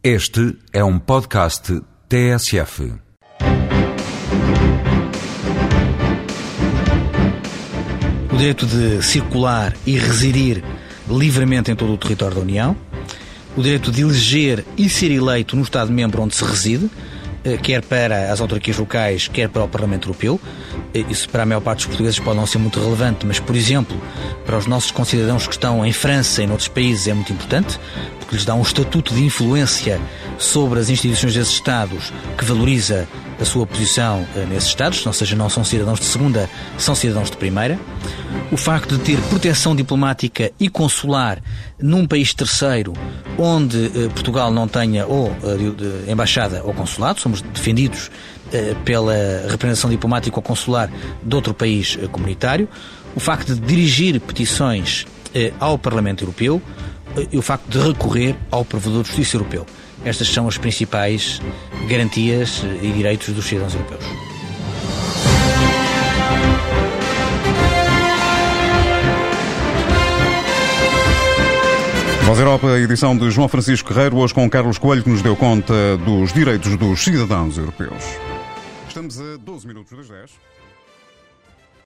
Este é um podcast TSF. O direito de circular e residir livremente em todo o território da União, o direito de eleger e ser eleito no Estado-membro onde se reside, quer para as autarquias locais, quer para o Parlamento Europeu. Eh, isso para a maior parte dos portugueses pode não ser muito relevante, mas, por exemplo, para os nossos concidadãos que estão em França e em outros países é muito importante, porque lhes dá um estatuto de influência sobre as instituições desses Estados que valoriza a sua posição eh, nesses Estados, ou seja, não são cidadãos de segunda, são cidadãos de primeira. O facto de ter proteção diplomática e consular num país terceiro onde eh, Portugal não tenha ou eh, embaixada ou consulado, somos defendidos pela representação diplomática ou consular de outro país comunitário. O facto de dirigir petições ao Parlamento Europeu e o facto de recorrer ao provedor de justiça europeu. Estas são as principais garantias e direitos dos cidadãos europeus. Voz Europa, edição de João Francisco Guerreiro, hoje com Carlos Coelho, que nos deu conta dos direitos dos cidadãos europeus. Estamos a 12 minutos das 10.